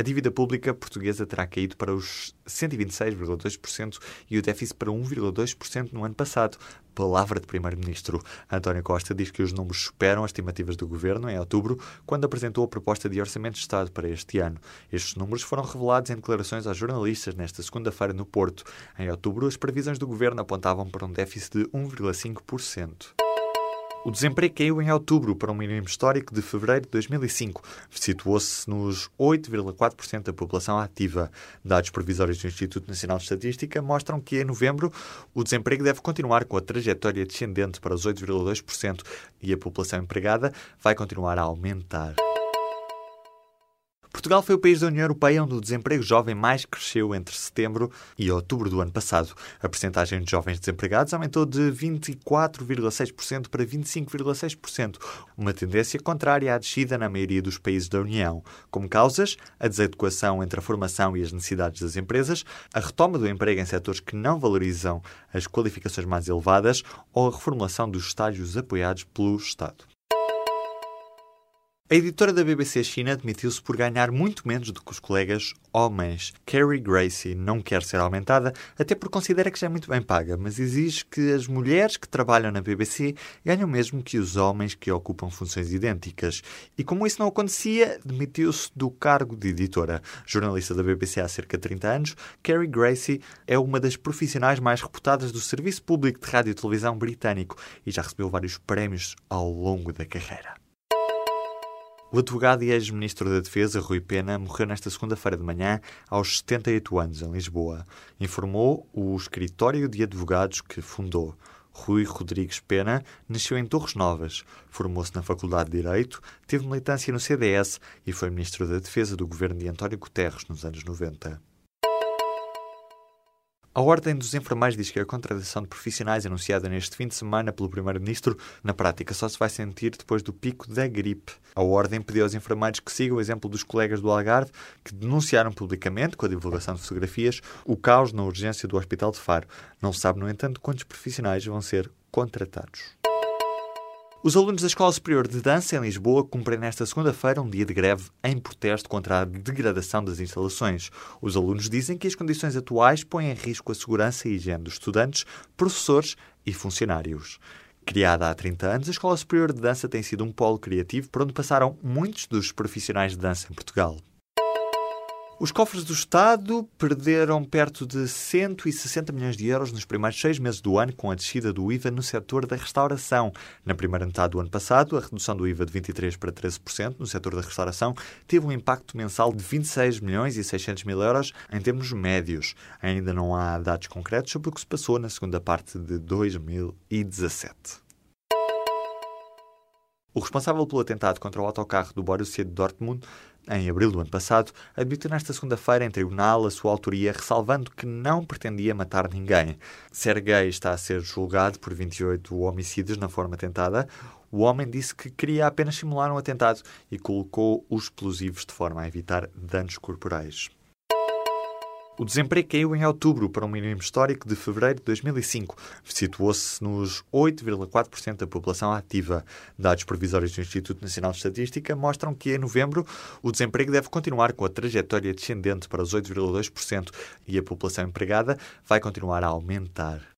A dívida pública portuguesa terá caído para os 126,2% e o déficit para 1,2% no ano passado. Palavra de Primeiro-Ministro. António Costa diz que os números superam as estimativas do governo em outubro, quando apresentou a proposta de Orçamento de Estado para este ano. Estes números foram revelados em declarações aos jornalistas nesta segunda-feira no Porto. Em outubro, as previsões do governo apontavam para um déficit de 1,5%. O desemprego caiu em outubro para um mínimo histórico de fevereiro de 2005. Situou-se nos 8,4% da população ativa. Dados provisórios do Instituto Nacional de Estatística mostram que em novembro o desemprego deve continuar com a trajetória descendente para os 8,2% e a população empregada vai continuar a aumentar. Portugal foi o país da União Europeia onde o desemprego jovem mais cresceu entre setembro e outubro do ano passado. A percentagem de jovens desempregados aumentou de 24,6% para 25,6%, uma tendência contrária à descida na maioria dos países da União. Como causas, a desadequação entre a formação e as necessidades das empresas, a retoma do emprego em setores que não valorizam as qualificações mais elevadas ou a reformulação dos estágios apoiados pelo Estado. A editora da BBC China admitiu-se por ganhar muito menos do que os colegas homens. Carrie Gracie não quer ser aumentada, até porque considera que já é muito bem paga, mas exige que as mulheres que trabalham na BBC ganhem o mesmo que os homens que ocupam funções idênticas. E como isso não acontecia, demitiu-se do cargo de editora. Jornalista da BBC há cerca de 30 anos, Carrie Gracie é uma das profissionais mais reputadas do Serviço Público de Rádio e Televisão britânico e já recebeu vários prémios ao longo da carreira. O advogado e ex-ministro da Defesa, Rui Pena, morreu nesta segunda-feira de manhã, aos 78 anos, em Lisboa. Informou o escritório de advogados que fundou. Rui Rodrigues Pena nasceu em Torres Novas, formou-se na Faculdade de Direito, teve militância no CDS e foi ministro da Defesa do governo de António Guterres nos anos 90. A Ordem dos Enfermeiros diz que a contratação de profissionais anunciada neste fim de semana pelo Primeiro-Ministro, na prática só se vai sentir depois do pico da gripe. A Ordem pediu aos enfermeiros que sigam o exemplo dos colegas do Algarve, que denunciaram publicamente, com a divulgação de fotografias, o caos na urgência do Hospital de Faro. Não se sabe, no entanto, quantos profissionais vão ser contratados. Os alunos da Escola Superior de Dança em Lisboa cumprem nesta segunda-feira um dia de greve em protesto contra a degradação das instalações. Os alunos dizem que as condições atuais põem em risco a segurança e higiene dos estudantes, professores e funcionários. Criada há 30 anos, a Escola Superior de Dança tem sido um polo criativo por onde passaram muitos dos profissionais de dança em Portugal. Os cofres do Estado perderam perto de 160 milhões de euros nos primeiros seis meses do ano com a descida do IVA no setor da restauração. Na primeira metade do ano passado, a redução do IVA de 23% para 13% no setor da restauração teve um impacto mensal de 26 milhões e 600 mil euros em termos médios. Ainda não há dados concretos sobre o que se passou na segunda parte de 2017. O responsável pelo atentado contra o autocarro do Borussia Dortmund em abril do ano passado, admitiu nesta segunda-feira em tribunal a sua autoria, ressalvando que não pretendia matar ninguém. Sergei está a ser julgado por 28 homicídios na forma tentada. O homem disse que queria apenas simular um atentado e colocou os explosivos de forma a evitar danos corporais. O desemprego caiu em outubro para um mínimo histórico de fevereiro de 2005. Situou-se nos 8,4% da população ativa. Dados provisórios do Instituto Nacional de Estatística mostram que em novembro o desemprego deve continuar com a trajetória descendente para os 8,2% e a população empregada vai continuar a aumentar.